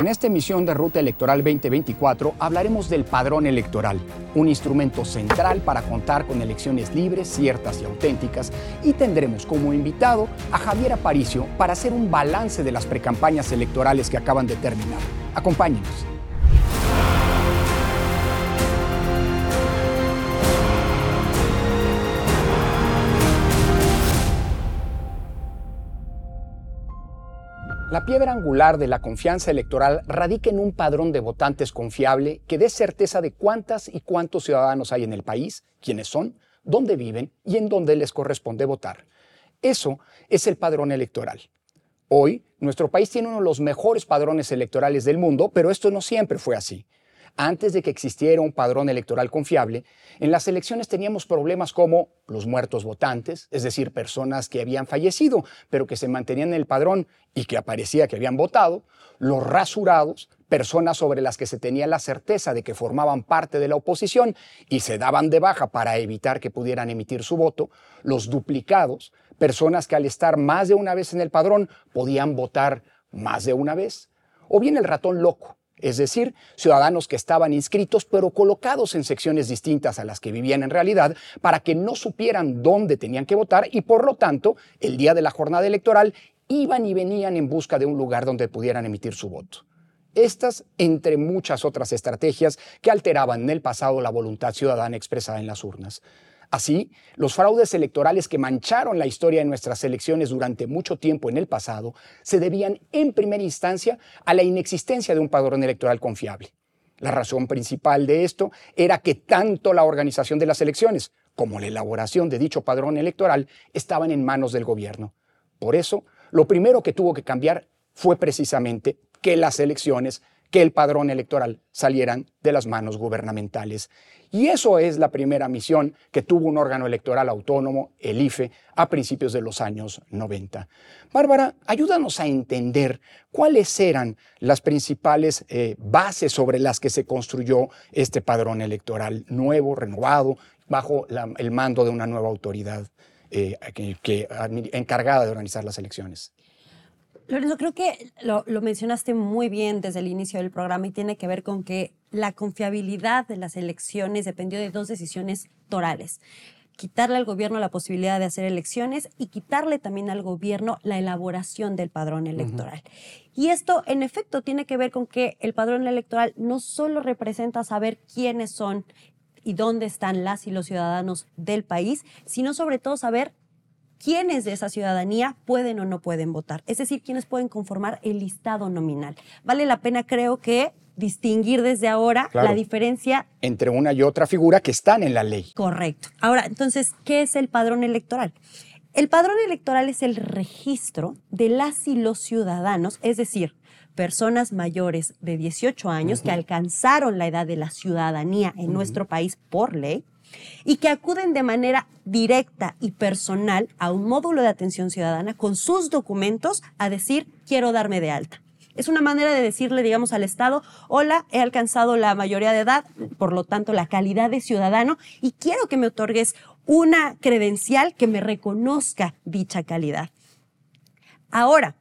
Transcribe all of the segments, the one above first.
En esta emisión de Ruta Electoral 2024 hablaremos del padrón electoral, un instrumento central para contar con elecciones libres, ciertas y auténticas, y tendremos como invitado a Javier Aparicio para hacer un balance de las precampañas electorales que acaban de terminar. Acompáñenos. La piedra angular de la confianza electoral radica en un padrón de votantes confiable que dé certeza de cuántas y cuántos ciudadanos hay en el país, quiénes son, dónde viven y en dónde les corresponde votar. Eso es el padrón electoral. Hoy, nuestro país tiene uno de los mejores padrones electorales del mundo, pero esto no siempre fue así antes de que existiera un padrón electoral confiable, en las elecciones teníamos problemas como los muertos votantes, es decir, personas que habían fallecido, pero que se mantenían en el padrón y que aparecía que habían votado, los rasurados, personas sobre las que se tenía la certeza de que formaban parte de la oposición y se daban de baja para evitar que pudieran emitir su voto, los duplicados, personas que al estar más de una vez en el padrón podían votar más de una vez, o bien el ratón loco, es decir, ciudadanos que estaban inscritos pero colocados en secciones distintas a las que vivían en realidad para que no supieran dónde tenían que votar y por lo tanto, el día de la jornada electoral, iban y venían en busca de un lugar donde pudieran emitir su voto. Estas, entre muchas otras estrategias que alteraban en el pasado la voluntad ciudadana expresada en las urnas. Así, los fraudes electorales que mancharon la historia de nuestras elecciones durante mucho tiempo en el pasado se debían en primera instancia a la inexistencia de un padrón electoral confiable. La razón principal de esto era que tanto la organización de las elecciones como la elaboración de dicho padrón electoral estaban en manos del gobierno. Por eso, lo primero que tuvo que cambiar fue precisamente que las elecciones que el padrón electoral salieran de las manos gubernamentales. Y eso es la primera misión que tuvo un órgano electoral autónomo, el IFE, a principios de los años 90. Bárbara, ayúdanos a entender cuáles eran las principales eh, bases sobre las que se construyó este padrón electoral nuevo, renovado, bajo el mando de una nueva autoridad eh, encargada de organizar las elecciones. Lorenzo, creo que lo, mencionaste muy bien desde el inicio del programa y tiene que ver con que la confiabilidad de las elecciones dependió de dos decisiones torales. Quitarle al gobierno la posibilidad de hacer elecciones y quitarle también al gobierno la elaboración del padrón electoral. Y esto, en efecto, tiene que ver con que el padrón electoral no solo representa saber quiénes son y dónde están las y los ciudadanos del país, sino sobre todo saber quiénes de esa ciudadanía pueden o no pueden votar, es decir, quiénes pueden conformar el listado nominal. Vale la pena, creo que, distinguir desde ahora la diferencia entre una y otra figura que están en la ley. Correcto. Ahora, entonces, ¿qué es el padrón electoral? El padrón electoral es el registro de las y los ciudadanos, es decir, personas mayores de 18 años que alcanzaron la edad de la ciudadanía en nuestro país por ley, y que acuden de manera directa y personal a un módulo de atención ciudadana con sus documentos a decir, quiero darme de alta. Es una manera de decirle, digamos, al Estado, hola, he alcanzado la mayoría de edad, por lo tanto, la calidad de ciudadano, y quiero que me otorgues una credencial que me reconozca dicha calidad. Ahora,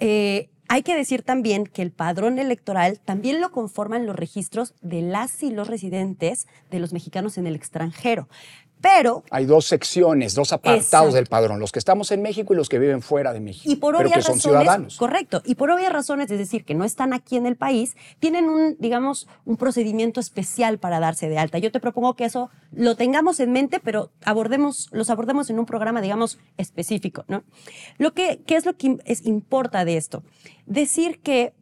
eh, hay que decir también que el padrón electoral también lo conforman los registros de las y los residentes de los mexicanos en el extranjero. Pero. Hay dos secciones, dos apartados del padrón, los que estamos en México y los que viven fuera de México. Y por obvias razones, ciudadanos. Correcto. Y por obvias razones, es decir, que no están aquí en el país, tienen un, digamos, un procedimiento especial para darse de alta. Yo te propongo que eso lo tengamos en mente, pero abordemos, los abordemos en un programa, digamos, específico, ¿no? Lo que, ¿Qué es lo que es, importa de esto? Decir que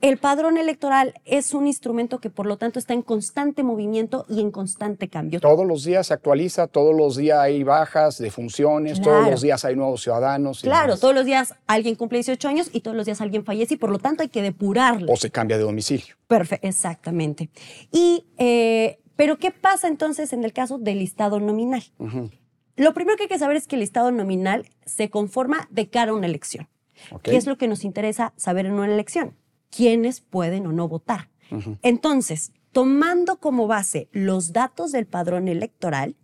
el padrón electoral es un instrumento que por lo tanto está en constante movimiento y en constante cambio. Todos los días se actualiza, todos los días hay bajas de funciones, todos los días hay nuevos ciudadanos. Claro, todos los días alguien cumple 18 años y todos los días alguien fallece y por lo tanto hay que depurarlo. O se cambia de domicilio. Perfecto, exactamente. Y, eh, pero ¿qué pasa entonces en el caso del listado nominal? Lo primero que hay que saber es que el listado nominal se conforma de cara a una elección. ¿Qué es lo que nos interesa saber en una elección? Quiénes pueden o no votar. Entonces, tomando como base los datos del padrón electoral,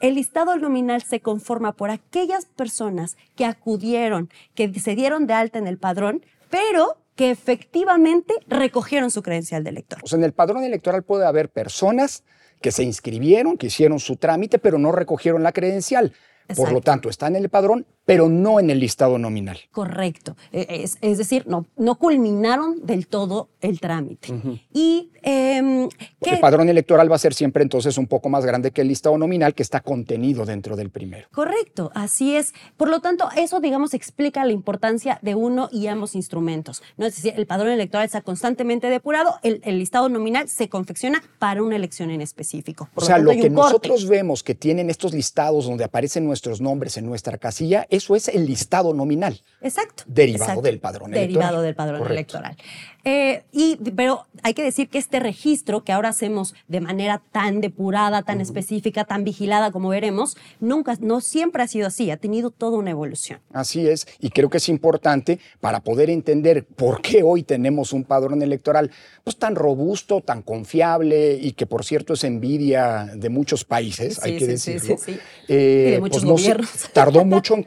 el listado nominal se conforma por aquellas personas que acudieron, que se dieron de alta en el padrón, pero que efectivamente recogieron su credencial de elector. O sea, en el padrón electoral puede haber personas que se inscribieron, que hicieron su trámite, pero no recogieron la credencial. Por lo tanto, están en el padrón, pero no en el listado nominal. Correcto. E, es, es decir, no, no culminaron del todo el trámite. Y em, el padrón electoral va a ser siempre entonces un poco más grande que el listado nominal que está contenido dentro del primero. Correcto, así es. Por lo tanto, eso, digamos, explica la importancia de uno y ambos instrumentos. ¿no? Es decir, el padrón electoral está constantemente depurado, el, listado nominal se confecciona para una elección en específico. o sea, lo, que nosotros vemos que tienen estos listados donde aparecen nuestros nombres en nuestra casilla, eso es el listado nominal. Exacto. Derivado del padrón electoral. Derivado del padrón electoral. Eh, y, pero hay que decir que este registro que ahora hacemos de manera tan depurada, tan específica, tan vigilada como veremos, nunca, no siempre ha sido así, ha tenido toda una evolución. Así es, y creo que es importante para poder entender por qué hoy tenemos un padrón electoral pues tan robusto, tan confiable y que por cierto es envidia de muchos países, hay que decirlo. Sí, eh, y de muchos pues, gobiernos. tardó mucho en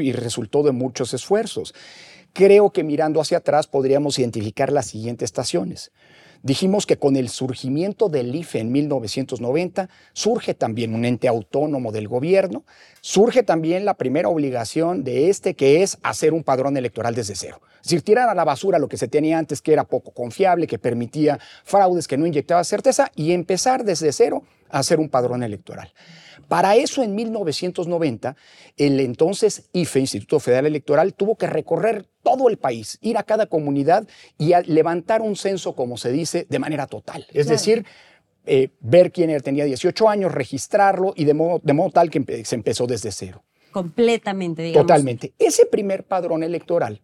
y resultó de muchos esfuerzos. Creo que mirando hacia atrás podríamos identificar las siguientes estaciones. Dijimos que con el surgimiento del IFE en 1990 surge también un ente autónomo del gobierno, surge también la primera obligación de este que es hacer un padrón electoral desde cero. Es decir, tirar a la basura lo que se tenía antes que era poco confiable, que permitía fraudes, que no inyectaba certeza y empezar desde cero a hacer un padrón electoral. Para eso, en 1990, el entonces IFE, Instituto Federal Electoral, tuvo que recorrer todo el país, ir a cada comunidad y levantar un censo, como se dice, de manera total. Es decir, eh, ver quién tenía 18 años, registrarlo y de modo, de modo tal que se empezó desde cero. Completamente, digamos. Totalmente. Ese primer padrón electoral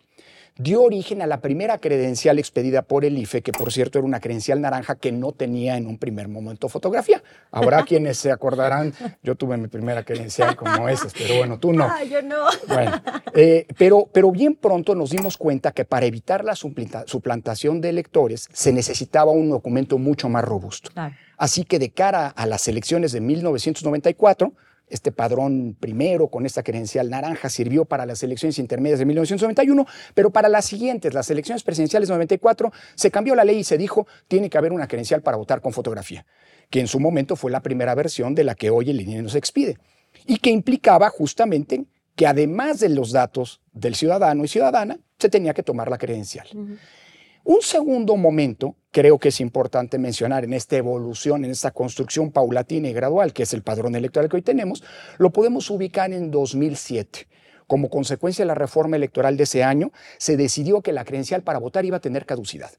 dio origen a la primera credencial expedida por el IFE, que por cierto era una credencial naranja que no tenía en un primer momento fotografía. Habrá quienes se acordarán, yo tuve mi primera credencial como esa, pero bueno, tú no. Ah, yo no. Bueno, eh, pero, pero bien pronto nos dimos cuenta que para evitar la suplantación de electores se necesitaba un documento mucho más robusto. Así que de cara a las elecciones de 1994, este padrón primero con esta credencial naranja sirvió para las elecciones intermedias de 1991, pero para las siguientes, las elecciones presidenciales de 94, se cambió la ley y se dijo tiene que haber una credencial para votar con fotografía, que en su momento fue la primera versión de la que hoy el INE nos expide y que implicaba justamente que además de los datos del ciudadano y ciudadana, se tenía que tomar la credencial. Un segundo momento, creo que es importante mencionar en esta evolución, en esta construcción paulatina y gradual, que es el padrón electoral que hoy tenemos, lo podemos ubicar en 2007. Como consecuencia de la reforma electoral de ese año, se decidió que la credencial para votar iba a tener caducidad.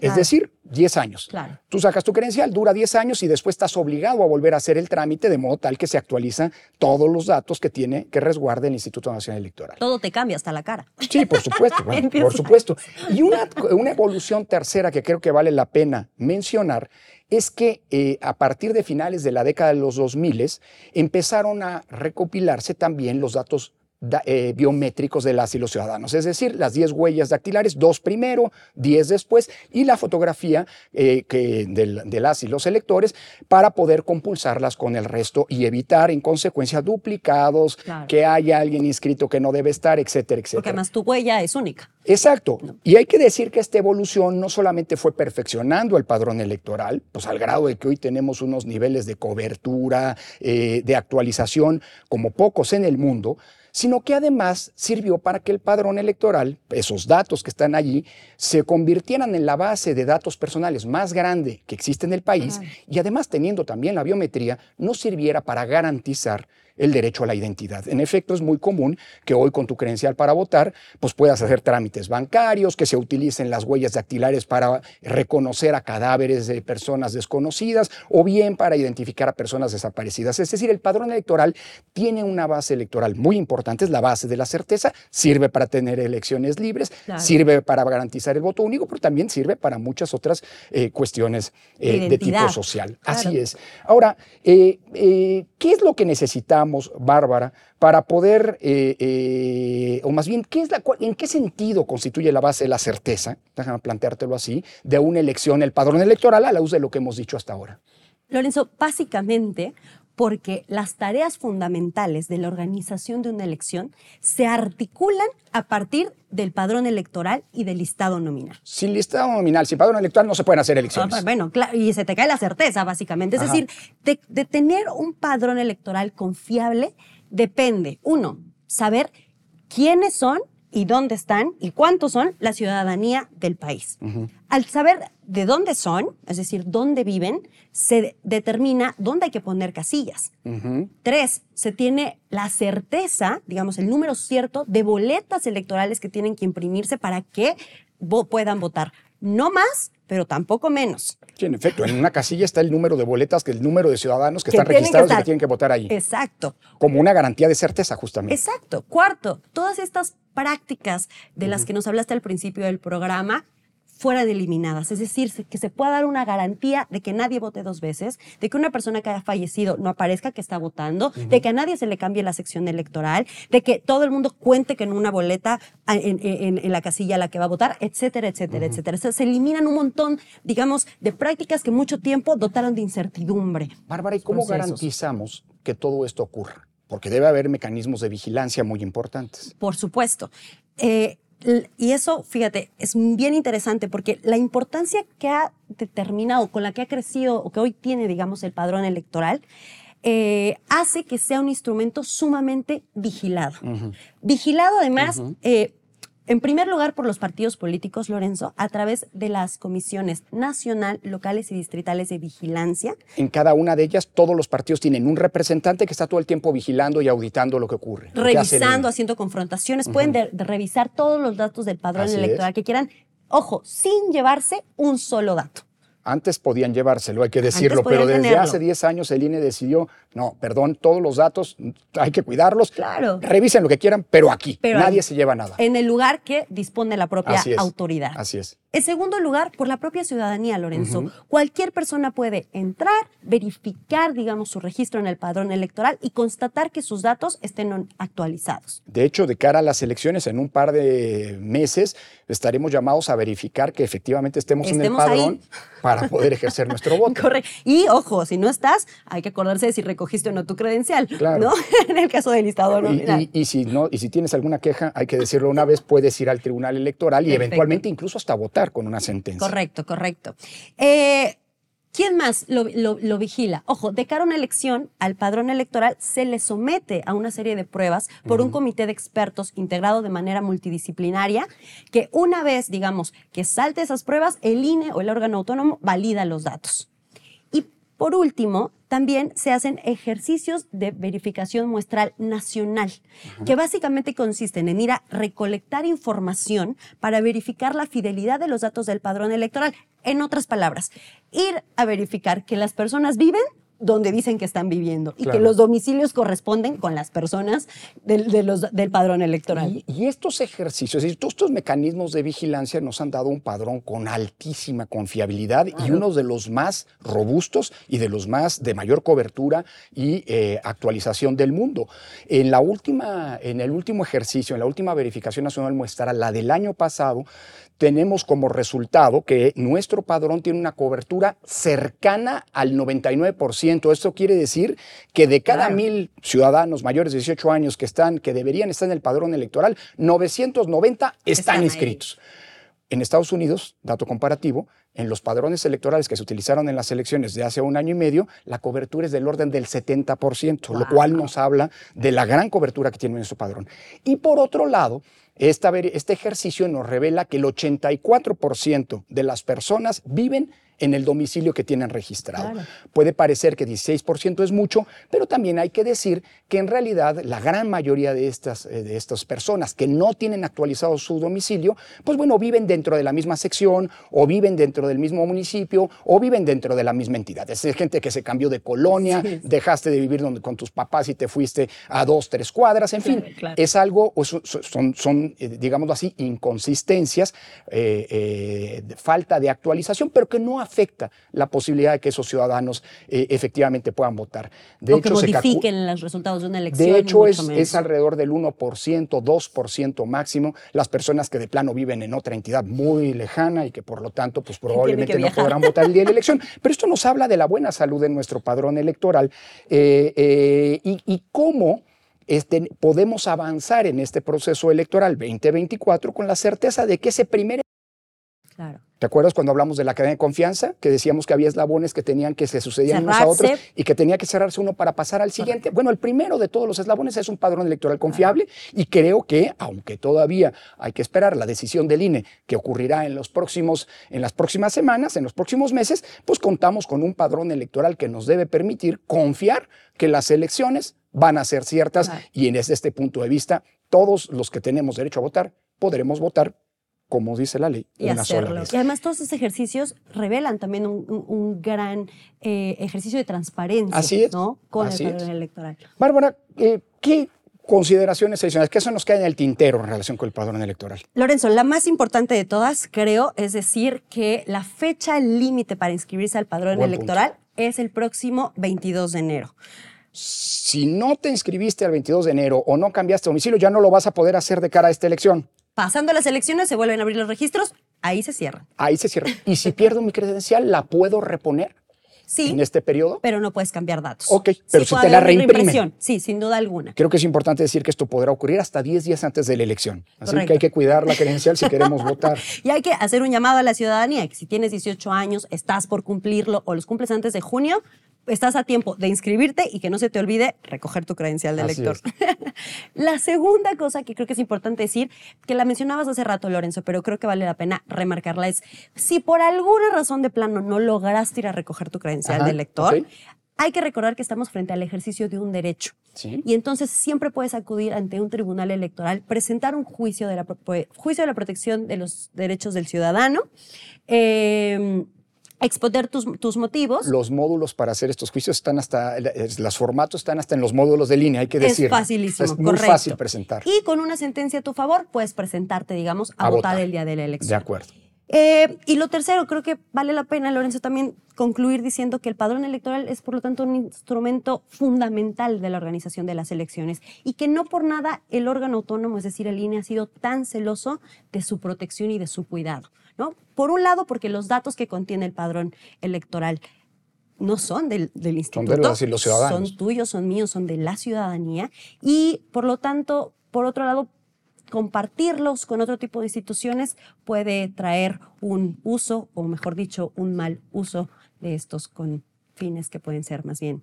Es decir, 10 años. Tú sacas tu credencial, dura 10 años y después estás obligado a volver a hacer el trámite de modo tal que se actualizan todos los datos que tiene que resguarde el Instituto Nacional Electoral. Todo te cambia, hasta la cara. Sí, por supuesto, por supuesto. Y una, una, evolución tercera que creo que vale la pena mencionar es que eh, a partir de finales de la década de los 2000 empezaron a recopilarse también los datos eh, biométricos de las y los ciudadanos, es decir, las 10 huellas dactilares, dos primero, 10 después, y la fotografía eh, que de, las y los electores para poder compulsarlas con el resto y evitar en consecuencia duplicados, que haya alguien inscrito que no debe estar, etcétera, etcétera. Porque además tu huella es única. Exacto. Y hay que decir que esta evolución no solamente fue perfeccionando el padrón electoral, pues al grado de que hoy tenemos unos niveles de cobertura, eh, de actualización como pocos en el mundo, sino que además sirvió para que el padrón electoral, esos datos que están allí, se convirtieran en la base de datos personales más grande que existe en el país y además teniendo también la biometría, nos sirviera para garantizar el derecho a la identidad. En efecto, es muy común que hoy con tu credencial para votar, pues puedas hacer trámites bancarios, que se utilicen las huellas dactilares para reconocer a cadáveres de personas desconocidas o bien para identificar a personas desaparecidas. Es decir, el padrón electoral tiene una base electoral muy importante, es la base de la certeza, sirve para tener elecciones libres, sirve para garantizar el voto único, pero también sirve para muchas otras eh, cuestiones eh, de tipo social. Así es. Ahora, eh, ¿qué es lo que necesitamos? Bárbara, para poder, eh, eh, o más bien, ¿qué es la, ¿en qué sentido constituye la base la certeza, déjame planteártelo así, de una elección, el padrón electoral a la luz de lo que hemos dicho hasta ahora? Lorenzo, básicamente porque las tareas fundamentales de la organización de una elección se articulan a partir del padrón electoral y del listado nominal. Sin listado nominal, sin padrón electoral no se pueden hacer elecciones. Ah, bueno, claro, y se te cae la certeza, básicamente. Es decir, de, de tener un padrón electoral confiable depende, uno, saber quiénes son y dónde están y cuántos son la ciudadanía del país. Al saber de dónde son, es decir, dónde viven, se determina dónde hay que poner casillas. Tres, se tiene la certeza, digamos, el número cierto de boletas electorales que tienen que imprimirse para que puedan votar. No más, pero tampoco menos. Sí, en efecto, en una casilla está el número de boletas, que el número de ciudadanos que, están registrados y que tienen que votar ahí. Exacto. Como una garantía de certeza, justamente. Exacto. Cuarto, todas estas prácticas de las que nos hablaste al principio del programa fueran eliminadas. Es decir, que se pueda dar una garantía de que nadie vote dos veces, de que una persona que haya fallecido no aparezca que está votando, de que a nadie se le cambie la sección electoral, de que todo el mundo cuente que en una boleta en, la casilla a la que va a votar, etcétera, etcétera, etcétera. se eliminan un montón, digamos, de prácticas que mucho tiempo dotaron de incertidumbre. Bárbara, ¿y cómo garantizamos que todo esto ocurra? Porque debe haber mecanismos de vigilancia muy importantes. Por supuesto. Eh, y eso, fíjate, es bien interesante porque la importancia que ha determinado, con la que ha crecido o que hoy tiene, digamos, el padrón electoral, eh, hace que sea un instrumento sumamente vigilado. Vigilado además en primer lugar, por los partidos políticos, Lorenzo, a través de las comisiones nacional, locales y distritales de vigilancia. En cada una de ellas, todos los partidos tienen un representante que está todo el tiempo vigilando y auditando lo que ocurre. Revisando, haciendo confrontaciones. Pueden revisar todos los datos del padrón electoral que quieran. Ojo, sin llevarse un solo dato. Antes podían llevárselo, hay que decirlo, pero desde hace 10 años el INE decidió, no, perdón, todos los datos hay que cuidarlos. Claro. Revisen lo que quieran, pero aquí nadie se lleva nada. En el lugar que dispone la propia autoridad. Así es. En segundo lugar, por la propia ciudadanía, Lorenzo. Cualquier persona puede entrar, verificar, digamos, su registro en el padrón electoral y constatar que sus datos estén actualizados. De hecho, de cara a las elecciones, en un par de meses estaremos llamados a verificar que efectivamente estemos, en el padrón para poder ejercer nuestro voto. Correcto. Y ojo, si no estás, hay que acordarse de si recogiste o no tu credencial. Claro. ¿no? en el caso del listado nominal. Y, y, si no, y si tienes alguna queja, hay que decirlo una vez, puedes ir al tribunal electoral y eventualmente incluso hasta votar con una sentencia. Correcto, correcto. Eh, ¿Quién más lo, vigila? Ojo, de cara a una elección, al padrón electoral se le somete a una serie de pruebas por un comité de expertos integrado de manera multidisciplinaria, que una vez, digamos, que salte esas pruebas, el INE o el órgano autónomo valida los datos. Por último, también se hacen ejercicios de verificación muestral nacional, que básicamente consisten en ir a recolectar información para verificar la fidelidad de los datos del padrón electoral. En otras palabras, ir a verificar que las personas viven donde dicen que están viviendo y que los domicilios corresponden con las personas del, del padrón electoral. Y, estos ejercicios, y todos estos mecanismos de vigilancia nos han dado un padrón con altísima confiabilidad y uno de los más robustos y de los más de mayor cobertura y eh, actualización del mundo. En, la última, en el último ejercicio, en la última verificación nacional muestra, la del año pasado, tenemos como resultado que nuestro padrón tiene una cobertura cercana al 99%. Esto quiere decir que de cada mil ciudadanos mayores de 18 años que están, que deberían estar en el padrón electoral, 990 están, inscritos. En Estados Unidos, dato comparativo, en los padrones electorales que se utilizaron en las elecciones de hace un año y medio, la cobertura es del orden del 70%, lo cual nos habla de la gran cobertura que tiene nuestro padrón. Y por otro lado, este ejercicio nos revela que el 84% de las personas viven en el domicilio que tienen registrado. Puede parecer que 16% es mucho, pero también hay que decir que en realidad la gran mayoría de estas, eh, de estas personas que no tienen actualizado su domicilio, pues bueno, viven dentro de la misma sección o viven dentro del mismo municipio o viven dentro de la misma entidad. Es gente que se cambió de colonia, dejaste de vivir donde, con tus papás y te fuiste a dos, tres cuadras, en fin, es algo, son, son eh, digámoslo así, inconsistencias, eh, falta de actualización, pero que no afecta la posibilidad de que esos ciudadanos eh, efectivamente puedan votar. De o hecho, que modifiquen los resultados de una elección. De hecho, es, es, alrededor del 1%, 2% máximo las personas que de plano viven en otra entidad muy lejana y que por lo tanto, pues probablemente no podrán votar el día de la elección. Pero esto nos habla de la buena salud de nuestro padrón electoral eh, eh, y, y cómo este, podemos avanzar en este proceso electoral 2024 con la certeza de que ese primer... Claro. ¿Te acuerdas cuando hablamos de la cadena de confianza? Que decíamos que había eslabones que tenían que se sucedían unos a otros y que tenía que cerrarse uno para pasar al siguiente. Bueno, el primero de todos los eslabones es un padrón electoral confiable y creo que, aunque todavía hay que esperar la decisión del INE que ocurrirá en, los próximos, en las próximas semanas, en los próximos meses, pues contamos con un padrón electoral que nos debe permitir confiar que las elecciones van a ser ciertas y desde este punto de vista, todos los que tenemos derecho a votar podremos votar como dice la ley, y una sola Y además todos esos ejercicios revelan también un, gran eh, ejercicio de transparencia Así es. ¿no? con el padrón electoral. Bárbara, eh, ¿qué consideraciones adicionales? ¿Qué se nos cae en el tintero en relación con el padrón electoral? Lorenzo, la más importante de todas, creo, es decir que la fecha límite para inscribirse al padrón electoral es el próximo 22 de enero. Si no te inscribiste el 22 de enero o no cambiaste domicilio, ya no lo vas a poder hacer de cara a esta elección pasando las elecciones se vuelven a abrir los registros, ahí se cierra. Ahí se cierra. Y si pierdo mi credencial, ¿la puedo reponer? Sí. En este periodo. Pero no puedes cambiar datos. Ok, pero si te la reimprimen. Sí, sin duda alguna. Creo que es importante decir que esto podrá ocurrir hasta 10 días antes de la elección. Así que hay que cuidar la credencial si queremos votar. Y hay que hacer un llamado a la ciudadanía, que si tienes 18 años, estás por cumplirlo o los cumples antes de junio, estás a tiempo de inscribirte y que no se te olvide recoger tu credencial de elector. la segunda cosa que creo que es importante decir, que la mencionabas hace rato, Lorenzo, pero creo que vale la pena remarcarla, es si por alguna razón de plano no lograste ir a recoger tu credencial de elector, hay que recordar que estamos frente al ejercicio de un derecho. Y entonces siempre puedes acudir ante un tribunal electoral, presentar un juicio de la, juicio de la protección de los derechos del ciudadano. Eh, exponer tus, tus, motivos. Los módulos para hacer estos juicios están hasta, los formatos están hasta en los módulos de línea, hay que decir. Es facilísimo, Es muy fácil presentar. Y con una sentencia a tu favor, puedes presentarte, digamos, a, votar, el día de la elección. De acuerdo. Eh, y lo tercero, creo que vale la pena, Lorenzo, también concluir diciendo que el padrón electoral es, por lo tanto, un instrumento fundamental de la organización de las elecciones y que no por nada el órgano autónomo, es decir, el INE, ha sido tan celoso de su protección y de su cuidado. ¿No? Por un lado, porque los datos que contiene el padrón electoral no son del, instituto. Son de los ciudadanos. Son tuyos, son míos, son de la ciudadanía. Y por lo tanto, por otro lado, compartirlos con otro tipo de instituciones puede traer un uso, o mejor dicho, un mal uso de estos con fines que pueden ser más bien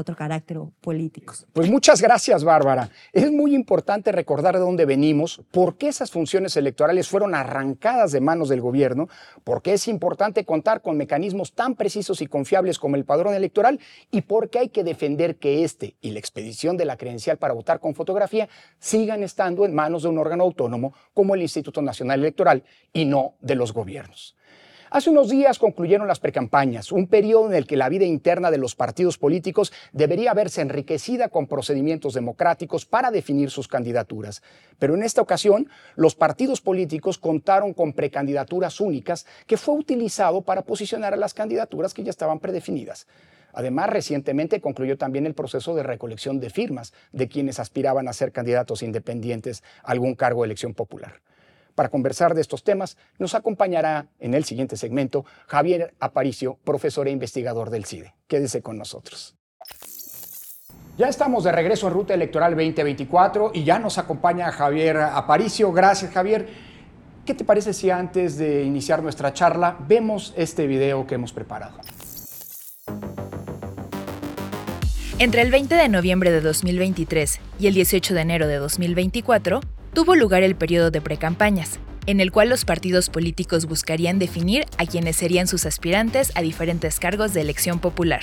otro carácter. Pues muchas gracias, Bárbara. Es muy importante recordar de dónde venimos, por qué esas funciones electorales fueron arrancadas de manos del gobierno, por qué es importante contar con mecanismos tan precisos y confiables como el padrón electoral y por qué hay que defender que este y la expedición de la credencial para votar con fotografía sigan estando en manos de un órgano autónomo como el Instituto Nacional Electoral y no de los gobiernos. Hace unos días concluyeron las precampañas, un periodo en el que la vida interna de los partidos políticos debería verse enriquecida con procedimientos democráticos para definir sus candidaturas. Pero en esta ocasión, los partidos políticos contaron con precandidaturas únicas que fue utilizado para posicionar a las candidaturas que ya estaban predefinidas. Además, recientemente concluyó también el proceso de recolección de firmas de quienes aspiraban a ser candidatos independientes a algún cargo de elección popular. Para conversar de estos temas nos acompañará en el siguiente segmento Javier Aparicio, profesor e investigador del CIDE. Quédese con nosotros. Ya estamos de regreso en Ruta Electoral 2024 y ya nos acompaña Javier Aparicio. Gracias Javier. ¿Qué te parece si antes de iniciar nuestra charla vemos este video que hemos preparado? Entre el 20 de noviembre de 2023 y el 18 de enero de 2024, tuvo lugar el periodo de precampañas, en el cual los partidos políticos buscarían definir a quienes serían sus aspirantes a diferentes cargos de elección popular.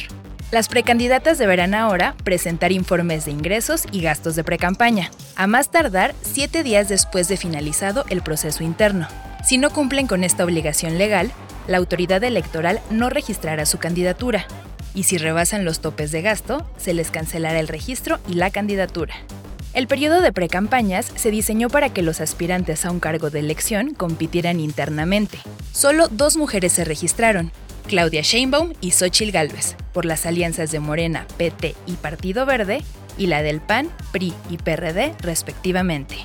Las precandidatas deberán ahora presentar informes de ingresos y gastos de precampaña, a más tardar siete días después de finalizado el proceso interno. Si no cumplen con esta obligación legal, la autoridad electoral no registrará su candidatura, y si rebasan los topes de gasto, se les cancelará el registro y la candidatura. El periodo de precampañas se diseñó para que los aspirantes a un cargo de elección compitieran internamente. Solo dos mujeres se registraron, Claudia Sheinbaum y Xochil Gálvez, por las alianzas de Morena, PT y Partido Verde, y la del PAN, PRI y PRD, respectivamente.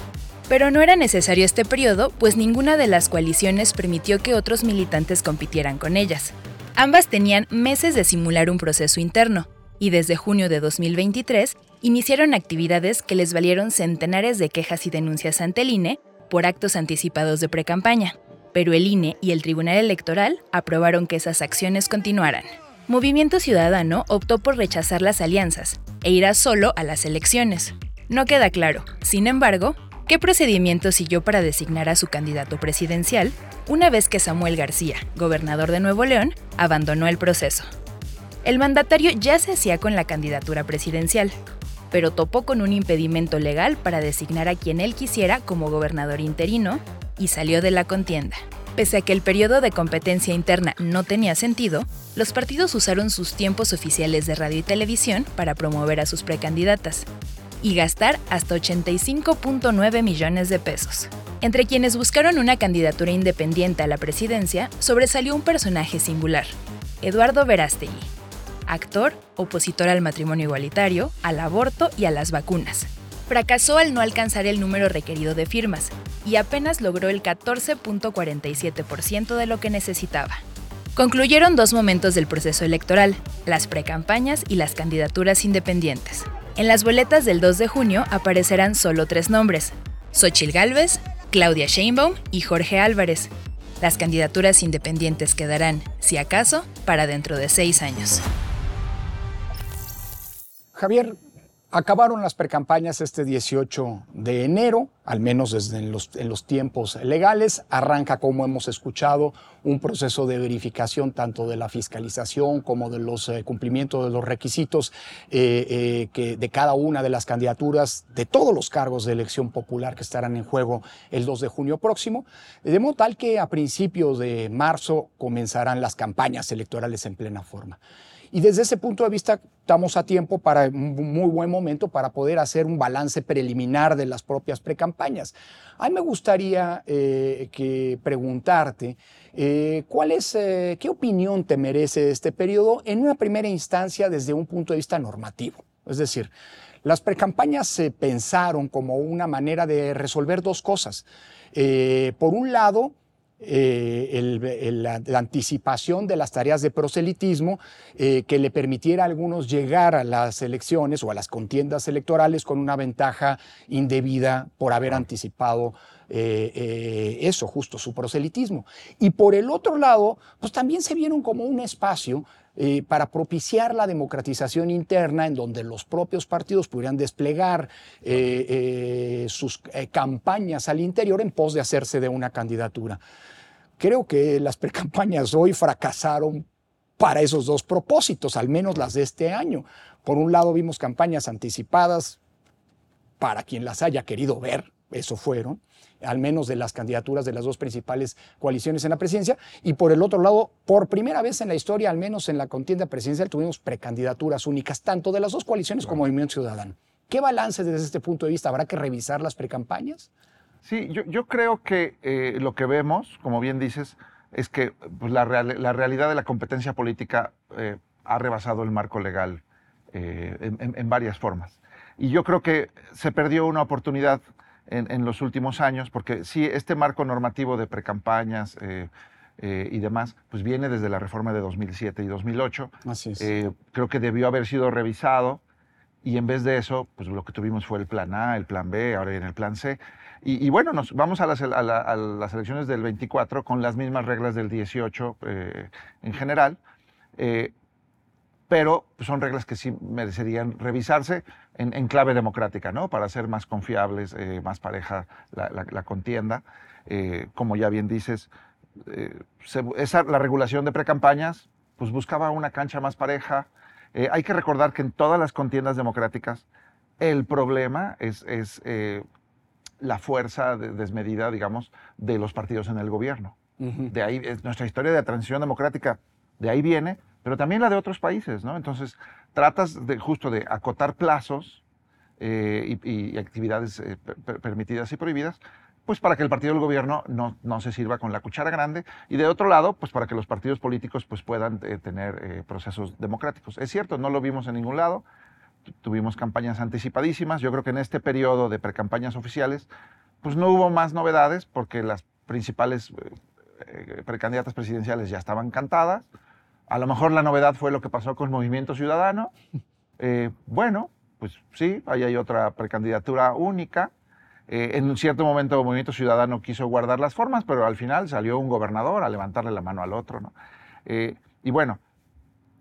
Pero no era necesario este periodo, pues ninguna de las coaliciones permitió que otros militantes compitieran con ellas. Ambas tenían meses de simular un proceso interno, y desde junio de 2023 iniciaron actividades que les valieron centenares de quejas y denuncias ante el INE por actos anticipados de precampaña. Pero el INE y el Tribunal Electoral aprobaron que esas acciones continuaran. Movimiento Ciudadano optó por rechazar las alianzas e irá solo a las elecciones. No queda claro, sin embargo, qué procedimiento siguió para designar a su candidato presidencial una vez que Samuel García, gobernador de Nuevo León, abandonó el proceso. El mandatario ya se hacía con la candidatura presidencial, pero topó con un impedimento legal para designar a quien él quisiera como gobernador interino y salió de la contienda. Pese a que el periodo de competencia interna no tenía sentido, los partidos usaron sus tiempos oficiales de radio y televisión para promover a sus precandidatas y gastar hasta 85.9 millones de pesos. Entre quienes buscaron una candidatura independiente a la presidencia, sobresalió un personaje singular, Eduardo Verástegui, actor, opositor al matrimonio igualitario, al aborto y a las vacunas. Fracasó al no alcanzar el número requerido de firmas y apenas logró el 14.47% de lo que necesitaba. Concluyeron dos momentos del proceso electoral, las precampañas y las candidaturas independientes. En las boletas del 2 de junio aparecerán solo tres nombres, Xochil Gálvez, Claudia Sheinbaum y Jorge Álvarez. Las candidaturas independientes quedarán, si acaso, para dentro de seis años. Javier, acabaron las precampañas este 18 de enero, al menos desde en los, tiempos legales. Arranca, como hemos escuchado, un proceso de verificación tanto de la fiscalización como de los eh, cumplimientos de los requisitos eh, eh, de cada una de las candidaturas, de todos los cargos de elección popular que estarán en juego el 2 de junio próximo. De modo tal que a principios de marzo comenzarán las campañas electorales en plena forma. Y desde ese punto de vista estamos a tiempo para un muy buen momento para poder hacer un balance preliminar de las propias precampañas. A mí me gustaría eh, que preguntarte eh, cuál es, eh, qué opinión te merece este periodo en una primera instancia desde un punto de vista normativo. Es decir, las precampañas se pensaron como una manera de resolver dos cosas. por un lado, eh, la, anticipación de las tareas de proselitismo eh, que le permitiera a algunos llegar a las elecciones o a las contiendas electorales con una ventaja indebida por haber anticipado eh, eso, justo su proselitismo. Y por el otro lado, pues también se vieron como un espacio para propiciar la democratización interna en donde los propios partidos pudieran desplegar sus campañas al interior en pos de hacerse de una candidatura. Creo que las precampañas hoy fracasaron para esos dos propósitos, al menos las de este año. Por un lado vimos campañas anticipadas para quien las haya querido ver, eso fueron, al menos de las candidaturas de las dos principales coaliciones en la presidencia, y por el otro lado, por primera vez en la historia, al menos en la contienda presidencial, tuvimos precandidaturas únicas, tanto de las dos coaliciones como Movimiento Ciudadano. ¿Qué balance desde este punto de vista? ¿Habrá que revisar las precampañas? Sí, yo, creo que eh, lo que vemos, como bien dices, es que pues, la, realidad de la competencia política eh, ha rebasado el marco legal eh, en, varias formas. Y yo creo que se perdió una oportunidad en, los últimos años, porque sí, este marco normativo de precampañas y demás, pues viene desde la reforma de 2007 y 2008. Así es. creo que debió haber sido revisado y en vez de eso, pues lo que tuvimos fue el plan A, el plan B, ahora viene el plan C. Y, bueno, nos vamos a las, elecciones del 24 con las mismas reglas del 18 eh, en general, eh, pero son reglas que sí merecerían revisarse en, clave democrática, ¿no? Para hacer más confiables, eh, más pareja la, contienda. como ya bien dices, esa, la regulación de precampañas pues buscaba una cancha más pareja. hay que recordar que en todas las contiendas democráticas el problema es la fuerza desmedida, digamos, de los partidos en el gobierno. De ahí, nuestra historia de transición democrática, de ahí viene, pero también la de otros países, ¿no? Entonces, tratas de, justo de acotar plazos eh, y, actividades eh, permitidas y prohibidas pues para que el partido del gobierno no, no, se sirva con la cuchara grande y de otro lado, pues para que los partidos políticos pues puedan eh, tener eh, procesos democráticos. Es cierto, no lo vimos en ningún lado, tuvimos campañas anticipadísimas, yo creo que en este periodo de precampañas oficiales pues no hubo más novedades porque las principales eh, precandidatas presidenciales ya estaban cantadas, a lo mejor la novedad fue lo que pasó con Movimiento Ciudadano, bueno, pues sí, ahí hay otra precandidatura única, eh, en un cierto momento Movimiento Ciudadano quiso guardar las formas, pero al final salió un gobernador a levantarle la mano al otro. ¿no? Eh, y bueno,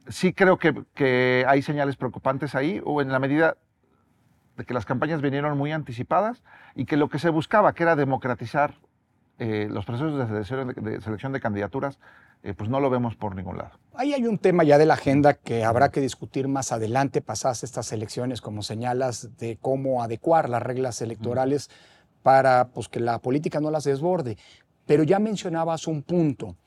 sí creo que, hay señales preocupantes ahí, o en la medida de que las campañas vinieron muy anticipadas y que lo que se buscaba, que era democratizar eh, los procesos de selección de candidaturas, eh, pues no lo vemos por ningún lado. Ahí hay un tema ya de la agenda que habrá que discutir más adelante, pasadas estas elecciones, como señalas, de cómo adecuar las reglas electorales para pues, que la política no las desborde. Pero ya mencionabas un punto.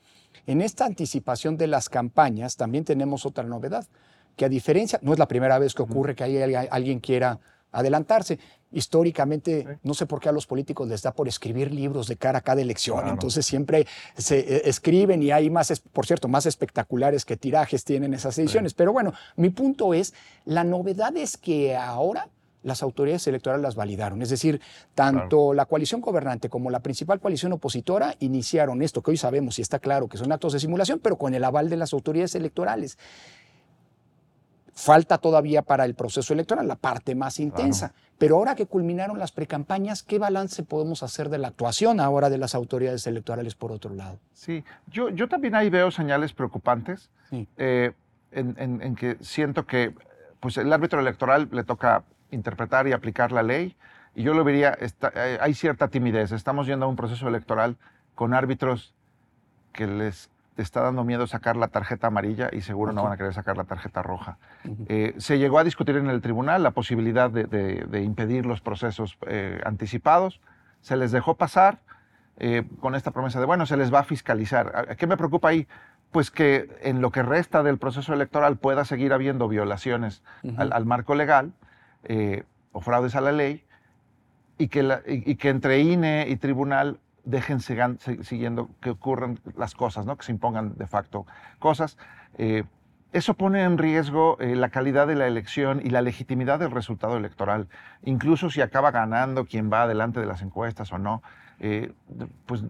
En esta anticipación de las campañas también tenemos otra novedad, que a diferencia, no es la primera vez que ocurre que alguien quiera adelantarse. Históricamente, no sé por qué a los políticos les da por escribir libros de cara a cada elección. Entonces siempre se eh, escriben y hay más, por cierto, más espectaculares que tirajes tienen esas ediciones. Pero bueno, mi punto es, la novedad es que ahora las autoridades electorales las validaron. Es decir, tanto la coalición gobernante como la principal coalición opositora iniciaron esto, que hoy sabemos y está claro que son actos de simulación, pero con el aval de las autoridades electorales. Falta todavía para el proceso electoral, la parte más intensa. Pero ahora que culminaron las precampañas, ¿qué balance podemos hacer de la actuación ahora de las autoridades electorales por otro lado? Sí, yo, yo también ahí veo señales preocupantes eh, en, que siento que pues, el árbitro electoral le toca interpretar y aplicar la ley. Y yo lo vería, eh, hay cierta timidez. Estamos yendo a un proceso electoral con árbitros que les está dando miedo sacar la tarjeta amarilla y seguro no van a querer sacar la tarjeta roja. Eh, se llegó a discutir en el tribunal la posibilidad de, impedir los procesos eh, anticipados. Se les dejó pasar eh, con esta promesa de, bueno, se les va a fiscalizar. ¿Qué me preocupa ahí? Pues que en lo que resta del proceso electoral pueda seguir habiendo violaciones al, marco legal o fraudes a la ley y que, entre INE y tribunal dejen siguiendo que ocurran las cosas, ¿no? que se impongan de facto cosas. Eh, eso pone en riesgo eh, la calidad de la elección y la legitimidad del resultado electoral. Incluso si acaba ganando quien va adelante de las encuestas o no, eh, pues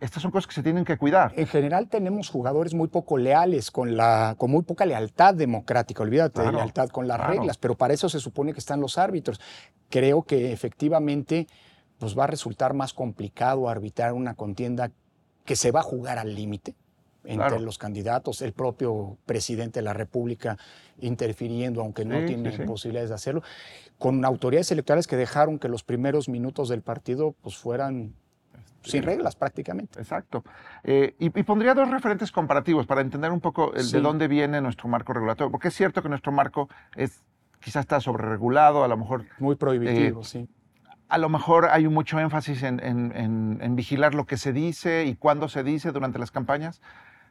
estas son cosas que se tienen que cuidar. En general tenemos jugadores muy poco leales, con, la, con muy poca lealtad democrática, olvídate de lealtad con las reglas, pero para eso se supone que están los árbitros. Creo que efectivamente pues va a resultar más complicado arbitrar una contienda que se va a jugar al límite entre los candidatos, el propio presidente de la República interfiriendo, aunque no tiene posibilidades de hacerlo, con autoridades electorales que dejaron que los primeros minutos del partido pues fueran sin reglas prácticamente. Exacto. Eh, y, pondría dos referentes comparativos para entender un poco de dónde viene nuestro marco regulatorio, porque es cierto que nuestro marco es quizás está sobreregulado, a lo mejor... Muy prohibitivo, eh, sí a lo mejor hay mucho énfasis en, vigilar lo que se dice y cuándo se dice durante las campañas.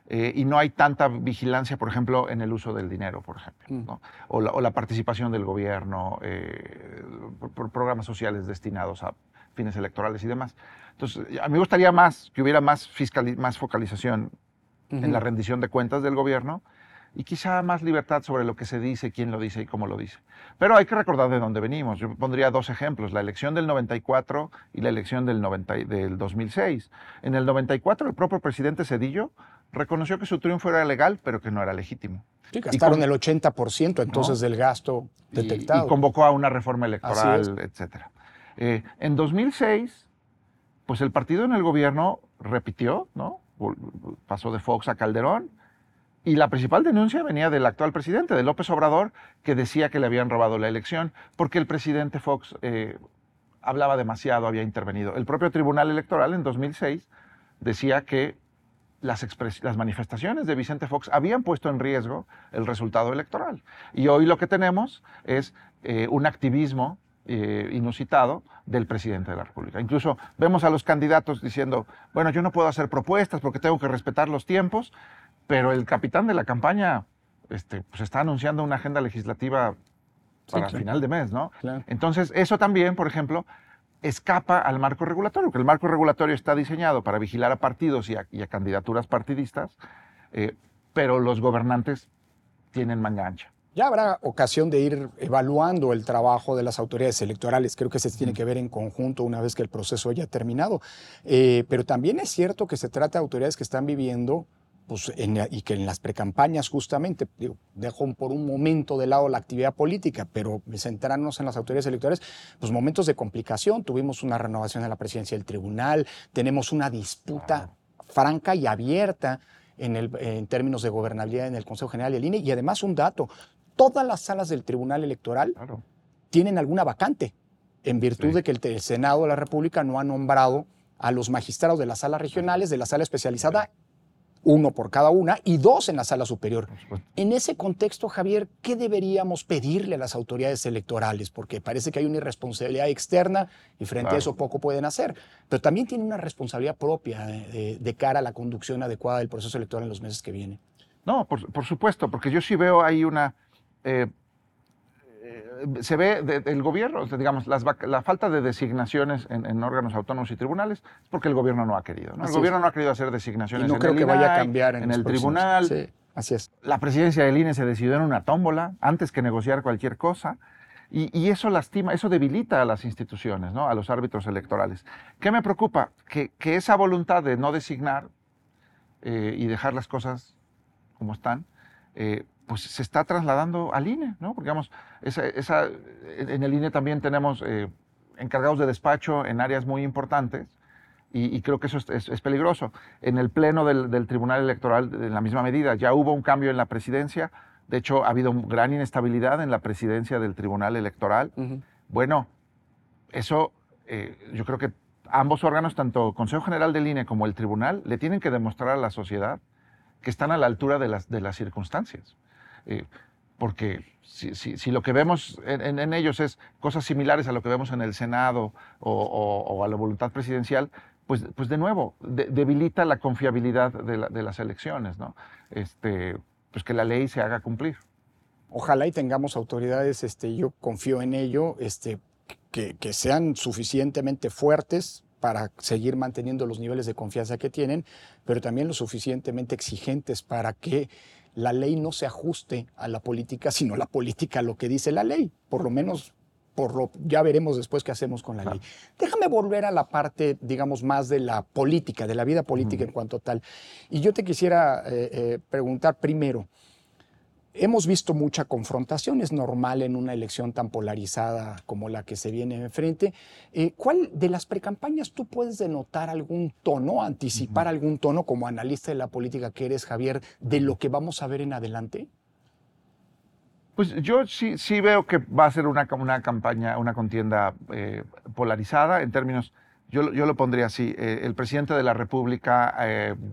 Eh, y no hay tanta vigilancia, por ejemplo, en el uso del dinero, por ejemplo, mm. o, la, participación del gobierno, eh, por, programas sociales destinados a fines electorales y demás. Entonces, a mí me gustaría más que hubiera más, más focalización en la rendición de cuentas del gobierno y quizá más libertad sobre lo que se dice, quién lo dice y cómo lo dice. Pero hay que recordar de dónde venimos. Yo pondría dos ejemplos, la elección del 94 y la elección del, 90, del 2006. En el 94 el propio presidente Cedillo reconoció que su triunfo era legal, pero que no era legítimo. Sí, gastaron el 80% entonces del gasto detectado. Y, convocó a una reforma electoral, etc. Eh, en 2006, pues el partido en el gobierno repitió, ¿no? Pasó de Fox a Calderón y la principal denuncia venía del actual presidente, de López Obrador, que decía que le habían robado la elección porque el presidente Fox eh, hablaba demasiado, había intervenido. El propio Tribunal Electoral en 2006 decía que las, manifestaciones de Vicente Fox habían puesto en riesgo el resultado electoral. Y hoy lo que tenemos es eh, un activismo eh, inusitado del presidente de la República. Incluso vemos a los candidatos diciendo, bueno, yo no puedo hacer propuestas porque tengo que respetar los tiempos, pero el capitán de la campaña este, pues está anunciando una agenda legislativa para final de mes, ¿no? Entonces, eso también, por ejemplo, escapa al marco regulatorio, que el marco regulatorio está diseñado para vigilar a partidos y a, candidaturas partidistas, eh, pero los gobernantes tienen mangancha. Ya habrá ocasión de ir evaluando el trabajo de las autoridades electorales. Creo que se tiene que ver en conjunto una vez que el proceso haya terminado. Eh, pero también es cierto que se trata de autoridades que están viviendo pues, y que en las precampañas justamente, dejo por un momento de lado la actividad política, pero centrarnos en las autoridades electorales, pues momentos de complicación. Tuvimos una renovación de la presidencia del tribunal, tenemos una disputa franca y abierta en, el, en términos de gobernabilidad en el Consejo General del INE y además un dato, todas las salas del Tribunal Electoral tienen alguna vacante en virtud de que el, Senado de la República no ha nombrado a los magistrados de las salas regionales, de la sala especializada uno por cada una y dos en la sala superior. En ese contexto, Javier, ¿qué deberíamos pedirle a las autoridades electorales? Porque parece que hay una irresponsabilidad externa y frente a eso poco pueden hacer, pero también tiene una responsabilidad propia de, cara a la conducción adecuada del proceso electoral en los meses que vienen. No, por, supuesto, porque yo sí veo ahí una... Eh, se ve del gobierno, digamos, la falta de designaciones en, órganos autónomos y tribunales es porque el gobierno no ha querido. El gobierno no ha querido hacer designaciones no en creo el que vaya a cambiar en, el tribunal. Sí, así es. La presidencia del INE se decidió en una tómbola antes que negociar cualquier cosa. Y, eso lastima, eso debilita a las instituciones, ¿no? a los árbitros electorales. ¿Qué me preocupa? Que, esa voluntad de no designar eh, y dejar las cosas como están, eh, pues se está trasladando al INE, ¿no? Porque, digamos, esa, en el INE también tenemos eh, encargados de despacho en áreas muy importantes y, creo que eso es, peligroso. En el pleno del, Tribunal Electoral, en la misma medida, ya hubo un cambio en la presidencia. De hecho, ha habido gran inestabilidad en la presidencia del Tribunal Electoral. Bueno, eso eh, yo creo que ambos órganos, tanto Consejo General del INE como el Tribunal, le tienen que demostrar a la sociedad que están a la altura de las, de las circunstancias. Eh, porque si, lo que vemos en, ellos es cosas similares a lo que vemos en el Senado o, a la voluntad presidencial, pues, pues de nuevo, debilita la confiabilidad de, las elecciones, ¿no? Este, pues que la ley se haga cumplir. Ojalá y tengamos autoridades, este, yo confío en ello, este, que, que sean suficientemente fuertes para seguir manteniendo los niveles de confianza que tienen, pero también lo suficientemente exigentes para que la ley no se ajuste a la política, sino la política a lo que dice la ley, por lo menos por lo, ya veremos después qué hacemos con la ley. Déjame volver a la parte, digamos, más de la política, de la vida política en cuanto tal. Y yo te quisiera eh, eh, preguntar primero, Hemos visto mucha confrontación, es normal en una elección tan polarizada como la que se viene enfrente. Eh, ¿Cuál de las precampañas tú puedes denotar algún tono, anticipar algún tono como analista de la política que eres, Javier, de lo que vamos a ver en adelante? Pues yo sí, sí veo que va a ser una, una campaña, una contienda eh, polarizada en términos, yo, yo, lo pondría así, eh, el presidente de la República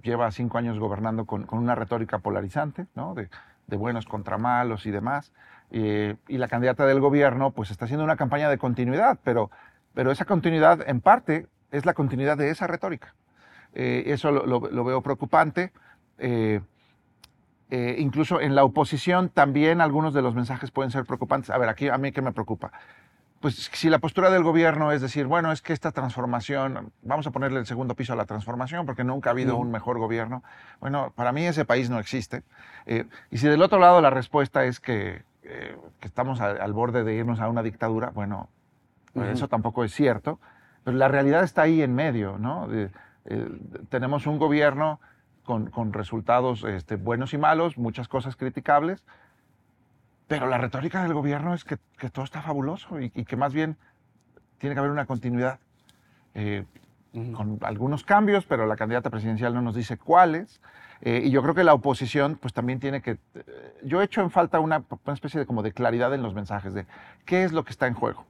lleva cinco años gobernando con, con una retórica polarizante, ¿no? De, de buenos contra malos y demás. y la candidata del gobierno pues está haciendo una campaña de continuidad, pero, pero esa continuidad en parte es la continuidad de esa retórica. Eh, eso lo, veo preocupante. Eh, eh, incluso en la oposición también algunos de los mensajes pueden ser preocupantes. A ver, aquí a mí qué me preocupa pues si la postura del gobierno es decir, bueno, es que esta transformación, vamos a ponerle el segundo piso a la transformación porque nunca ha habido un mejor gobierno, bueno, para mí ese país no existe. Eh, y si del otro lado la respuesta es que, eh, estamos al borde de irnos a una dictadura, bueno, pues eso tampoco es cierto, pero la realidad está ahí en medio, ¿no? Eh, tenemos un gobierno con, con resultados este, buenos y malos, muchas cosas criticables, pero la retórica del gobierno es que, todo está fabuloso y, que más bien tiene que haber una continuidad. Eh, con algunos cambios, pero la candidata presidencial no nos dice cuáles. Eh, y yo creo que la oposición pues también tiene que... Eh, yo he hecho en falta una, especie de, como de claridad en los mensajes de qué es lo que está en juego.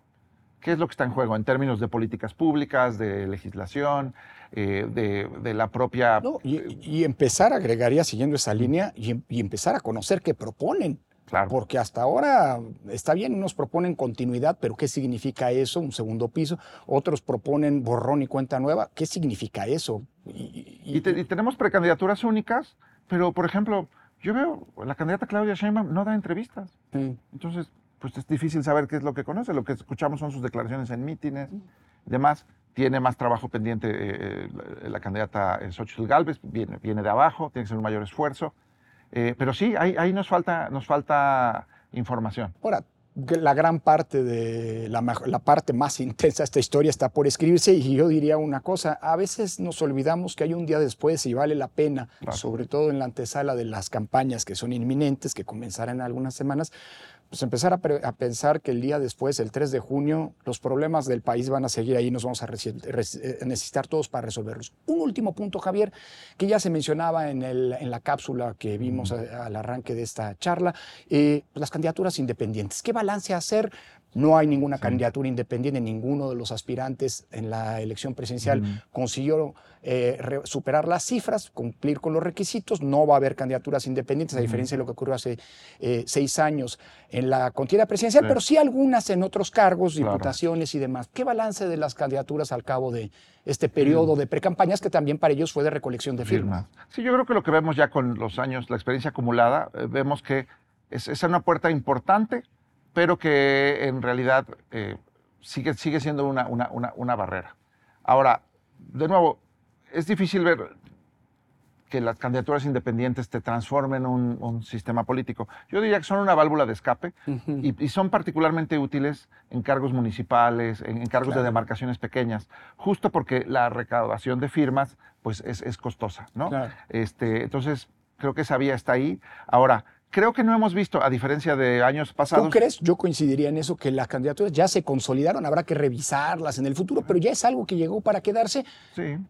¿Qué es lo que está en juego en términos de políticas públicas, de legislación, de, la propia... y, empezar, agregaría, siguiendo esa línea, y, y, empezar a conocer qué proponen. Porque hasta ahora está bien, unos proponen continuidad, pero ¿qué significa eso? Un segundo piso. Otros proponen borrón y cuenta nueva. ¿Qué significa eso? Y, tenemos precandidaturas únicas, pero por ejemplo, yo veo, la candidata Claudia Sheinbaum no da entrevistas. Entonces, pues es difícil saber qué es lo que conoce. Lo que escuchamos son sus declaraciones en mítines. demás. Tiene más trabajo pendiente eh, la, candidata Xochitl Galvez, viene, viene de abajo, tiene que ser un mayor esfuerzo. Pero sí, ahí, ahí nos, falta, nos falta información. Ahora, la gran parte de la, la, parte más intensa de esta historia está por escribirse y yo diría una cosa, a veces nos olvidamos que hay un día después y vale la pena, sobre todo en la antesala de las campañas que son inminentes, que comenzarán en algunas semanas, pues empezar a, pensar que el día después, el 3 de junio, los problemas del país van a seguir ahí, nos vamos a eh, necesitar todos para resolverlos. Un último punto, Javier, que ya se mencionaba en, el, en la cápsula que vimos al arranque de esta charla, eh, las candidaturas independientes. ¿Qué balance hacer? No hay ninguna candidatura independiente, ninguno de los aspirantes en la elección presidencial consiguió eh, superar las cifras, cumplir con los requisitos. No va a haber candidaturas independientes, a diferencia de lo que ocurrió hace eh, seis años en la contienda presidencial, pero sí algunas en otros cargos, diputaciones y demás. ¿Qué balance de las candidaturas al cabo de este periodo de precampañas que también para ellos fue de recolección de firmas? Sí, yo creo que lo que vemos ya con los años, la experiencia acumulada, eh, vemos que es, es una puerta importante pero que en realidad eh, sigue, sigue siendo una, una, una, barrera. Ahora, de nuevo, es difícil ver que las candidaturas independientes te transformen un, un sistema político. Yo diría que son una válvula de escape y, son particularmente útiles en cargos municipales, en, cargos de demarcaciones pequeñas, justo porque la recaudación de firmas pues, es, es costosa. ¿no? Este, entonces, creo que esa vía está ahí. Ahora, creo que no hemos visto, a diferencia de años pasados. ¿Tú crees? Yo coincidiría en eso, que las candidaturas ya se consolidaron, habrá que revisarlas en el futuro, pero ya es algo que llegó para quedarse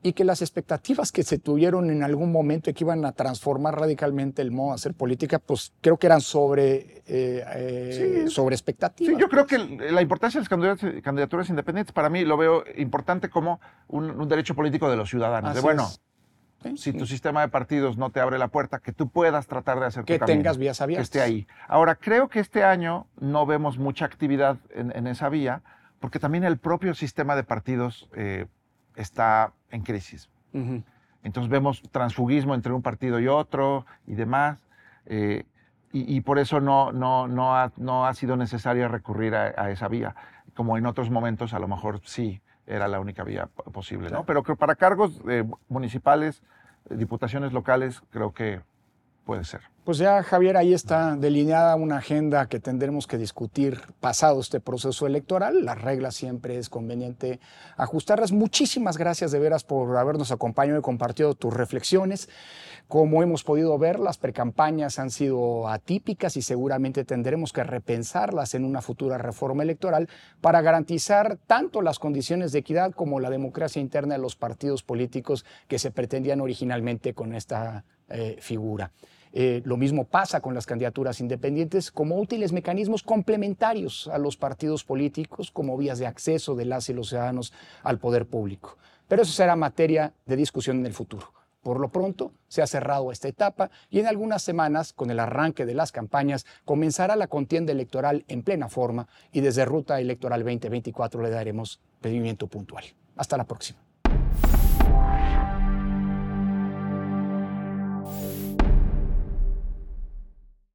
y que las expectativas que se tuvieron en algún momento y que iban a transformar radicalmente el modo de hacer política, pues creo que eran sobre, eh, eh, sobre expectativas. Sí, yo creo que la importancia de las candidaturas, independientes para mí lo veo importante como un, derecho político de los ciudadanos. de, bueno, si tu sistema de partidos no te abre la puerta, que tú puedas tratar de hacer que tengas vías abiertas. Que esté ahí. Ahora, creo que este año no vemos mucha actividad en, esa vía, porque también el propio sistema de partidos eh, está en crisis. Entonces vemos transfugismo entre un partido y otro y demás, eh, y, por eso no, no, no, ha, no ha sido necesario recurrir a, esa vía, como en otros momentos a lo mejor sí era la única vía posible, ¿no? Pero que para cargos eh, municipales, eh, diputaciones locales, creo que puede ser. Pues ya, Javier, ahí está delineada una agenda que tendremos que discutir pasado este proceso electoral. Las reglas siempre es conveniente ajustarlas. Muchísimas gracias de veras por habernos acompañado y compartido tus reflexiones. Como hemos podido ver, las precampañas han sido atípicas y seguramente tendremos que repensarlas en una futura reforma electoral para garantizar tanto las condiciones de equidad como la democracia interna de los partidos políticos que se pretendían originalmente con esta eh, figura. Eh, lo mismo pasa con las candidaturas independientes como útiles mecanismos complementarios a los partidos políticos como vías de acceso de las y los ciudadanos al poder público. Pero eso será materia de discusión en el futuro. Por lo pronto, se ha cerrado esta etapa y en algunas semanas, con el arranque de las campañas, comenzará la contienda electoral en plena forma y desde Ruta Electoral 2024 le daremos pedimiento puntual. Hasta la próxima.